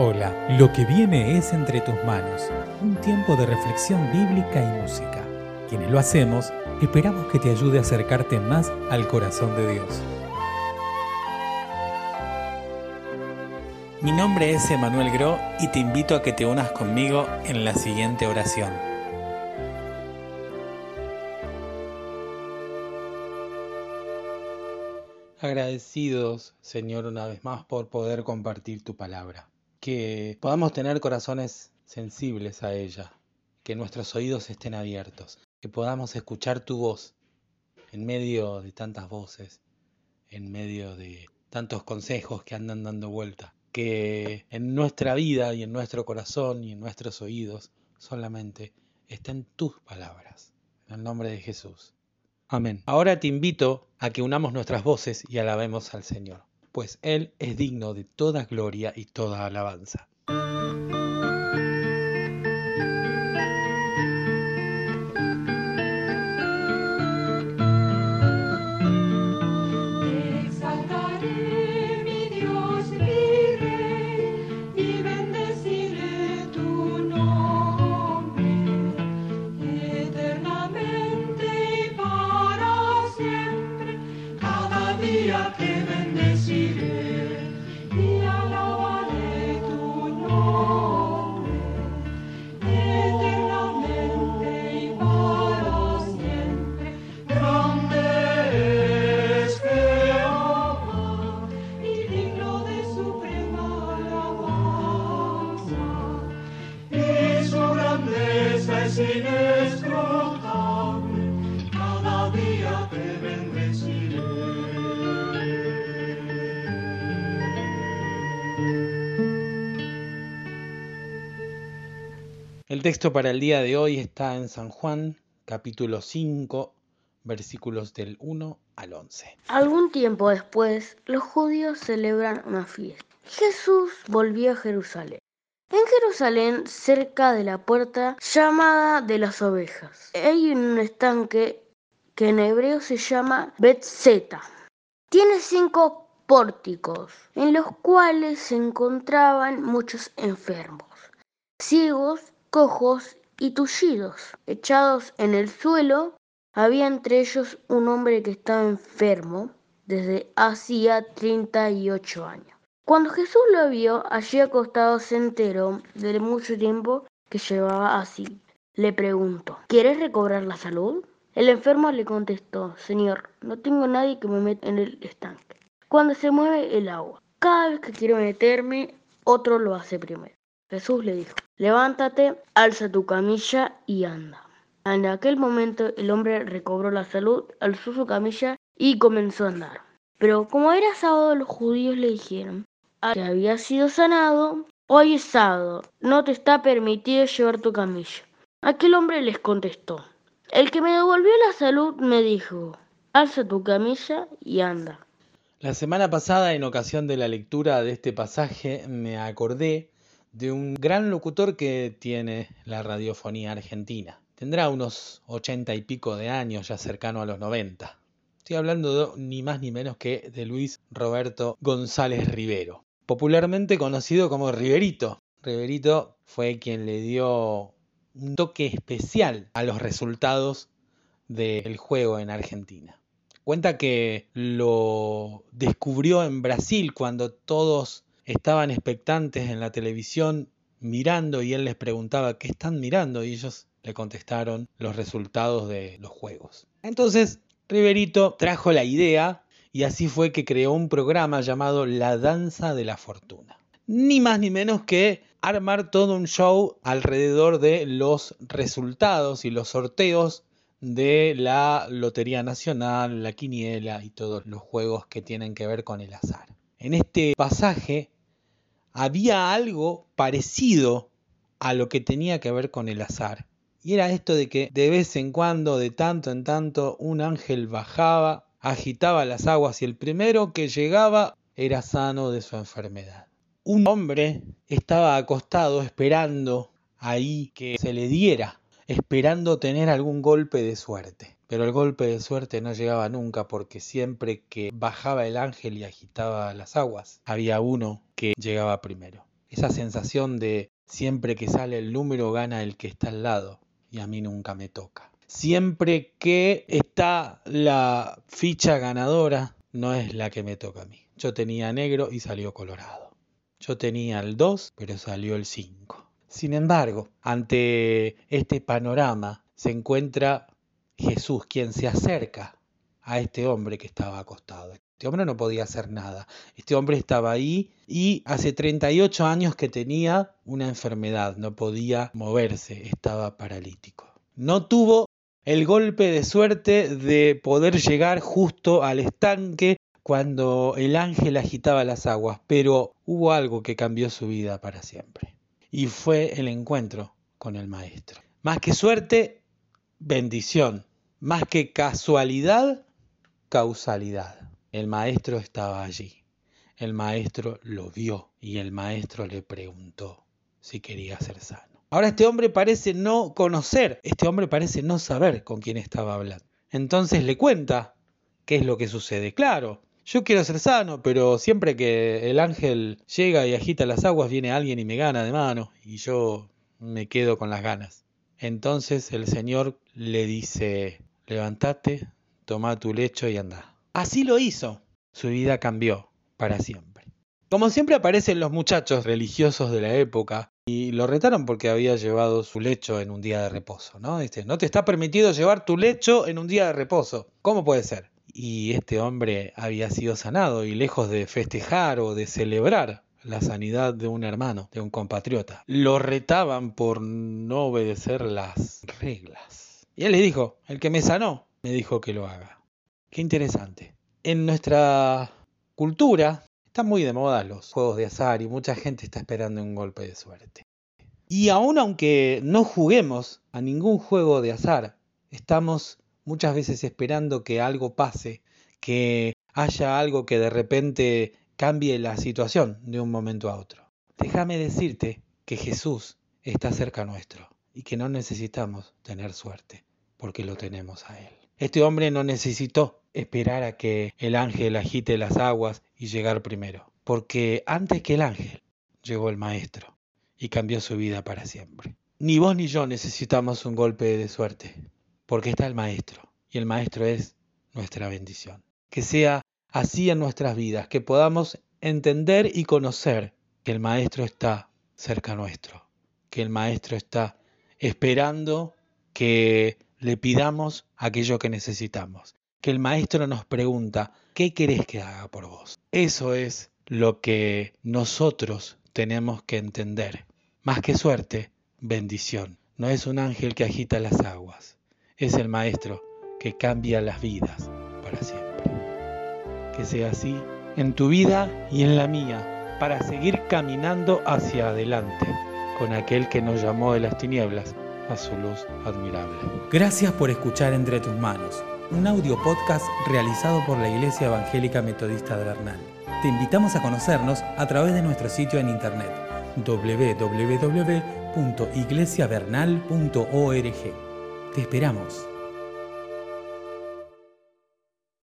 Hola, lo que viene es entre tus manos, un tiempo de reflexión bíblica y música. Quienes lo hacemos, esperamos que te ayude a acercarte más al corazón de Dios. Mi nombre es Emanuel Gro y te invito a que te unas conmigo en la siguiente oración. Agradecidos, Señor, una vez más por poder compartir tu palabra que podamos tener corazones sensibles a ella, que nuestros oídos estén abiertos, que podamos escuchar tu voz en medio de tantas voces, en medio de tantos consejos que andan dando vuelta, que en nuestra vida y en nuestro corazón y en nuestros oídos solamente estén tus palabras. En el nombre de Jesús. Amén. Ahora te invito a que unamos nuestras voces y alabemos al Señor pues Él es digno de toda gloria y toda alabanza. Cada día te bendeciré. El texto para el día de hoy está en San Juan, capítulo 5, versículos del 1 al 11. Algún tiempo después, los judíos celebran una fiesta. Jesús volvió a Jerusalén. En Jerusalén, cerca de la puerta llamada de las ovejas, hay un estanque que en hebreo se llama Betzeta. Tiene cinco pórticos en los cuales se encontraban muchos enfermos, ciegos, cojos y tullidos. Echados en el suelo, había entre ellos un hombre que estaba enfermo desde hacía 38 años. Cuando Jesús lo vio allí acostado se enteró de mucho tiempo que llevaba así. Le preguntó, ¿quieres recobrar la salud? El enfermo le contestó, Señor, no tengo nadie que me meta en el estanque. Cuando se mueve el agua, cada vez que quiero meterme, otro lo hace primero. Jesús le dijo, levántate, alza tu camilla y anda. En aquel momento el hombre recobró la salud, alzó su camilla y comenzó a andar. Pero como era sábado, los judíos le dijeron, había sido sanado, hoy es sábado, no te está permitido llevar tu camilla. Aquel hombre les contestó, el que me devolvió la salud me dijo, alza tu camilla y anda. La semana pasada, en ocasión de la lectura de este pasaje, me acordé de un gran locutor que tiene la radiofonía argentina. Tendrá unos ochenta y pico de años, ya cercano a los noventa. Estoy hablando ni más ni menos que de Luis Roberto González Rivero popularmente conocido como Riverito. Riverito fue quien le dio un toque especial a los resultados del juego en Argentina. Cuenta que lo descubrió en Brasil cuando todos estaban expectantes en la televisión mirando y él les preguntaba qué están mirando y ellos le contestaron los resultados de los juegos. Entonces Riverito trajo la idea y así fue que creó un programa llamado La Danza de la Fortuna. Ni más ni menos que armar todo un show alrededor de los resultados y los sorteos de la Lotería Nacional, la Quiniela y todos los juegos que tienen que ver con el azar. En este pasaje había algo parecido a lo que tenía que ver con el azar. Y era esto de que de vez en cuando, de tanto en tanto, un ángel bajaba agitaba las aguas y el primero que llegaba era sano de su enfermedad. Un hombre estaba acostado esperando ahí que se le diera, esperando tener algún golpe de suerte. Pero el golpe de suerte no llegaba nunca porque siempre que bajaba el ángel y agitaba las aguas, había uno que llegaba primero. esa sensación de siempre que sale el número gana el que está al lado y a mí nunca me toca. Siempre que está la ficha ganadora, no es la que me toca a mí. Yo tenía negro y salió colorado. Yo tenía el 2, pero salió el 5. Sin embargo, ante este panorama se encuentra Jesús, quien se acerca a este hombre que estaba acostado. Este hombre no podía hacer nada. Este hombre estaba ahí y hace 38 años que tenía una enfermedad, no podía moverse, estaba paralítico. No tuvo el golpe de suerte de poder llegar justo al estanque cuando el ángel agitaba las aguas, pero hubo algo que cambió su vida para siempre. Y fue el encuentro con el maestro. Más que suerte, bendición. Más que casualidad, causalidad. El maestro estaba allí. El maestro lo vio y el maestro le preguntó si quería ser sano. Ahora este hombre parece no conocer, este hombre parece no saber con quién estaba hablando. Entonces le cuenta qué es lo que sucede. Claro, yo quiero ser sano, pero siempre que el ángel llega y agita las aguas, viene alguien y me gana de mano y yo me quedo con las ganas. Entonces el Señor le dice, levántate, toma tu lecho y anda. Así lo hizo. Su vida cambió para siempre. Como siempre aparecen los muchachos religiosos de la época y lo retaron porque había llevado su lecho en un día de reposo, ¿no? Dice, no te está permitido llevar tu lecho en un día de reposo. ¿Cómo puede ser? Y este hombre había sido sanado y lejos de festejar o de celebrar la sanidad de un hermano, de un compatriota, lo retaban por no obedecer las reglas. Y él le dijo, el que me sanó, me dijo que lo haga. Qué interesante. En nuestra cultura están muy de moda los juegos de azar y mucha gente está esperando un golpe de suerte. Y aun aunque no juguemos a ningún juego de azar, estamos muchas veces esperando que algo pase, que haya algo que de repente cambie la situación de un momento a otro. Déjame decirte que Jesús está cerca nuestro y que no necesitamos tener suerte, porque lo tenemos a Él. Este hombre no necesitó esperar a que el ángel agite las aguas y llegar primero, porque antes que el ángel llegó el maestro y cambió su vida para siempre. Ni vos ni yo necesitamos un golpe de suerte, porque está el maestro, y el maestro es nuestra bendición. Que sea así en nuestras vidas, que podamos entender y conocer que el maestro está cerca nuestro, que el maestro está esperando que le pidamos aquello que necesitamos. Que el maestro nos pregunta, ¿qué querés que haga por vos? Eso es lo que nosotros tenemos que entender. Más que suerte, bendición. No es un ángel que agita las aguas, es el maestro que cambia las vidas para siempre. Que sea así en tu vida y en la mía, para seguir caminando hacia adelante con aquel que nos llamó de las tinieblas a su luz admirable. Gracias por escuchar Entre tus manos, un audio podcast realizado por la Iglesia Evangélica Metodista de Bernal. Te invitamos a conocernos a través de nuestro sitio en internet www.iglesiavernal.org. Te esperamos.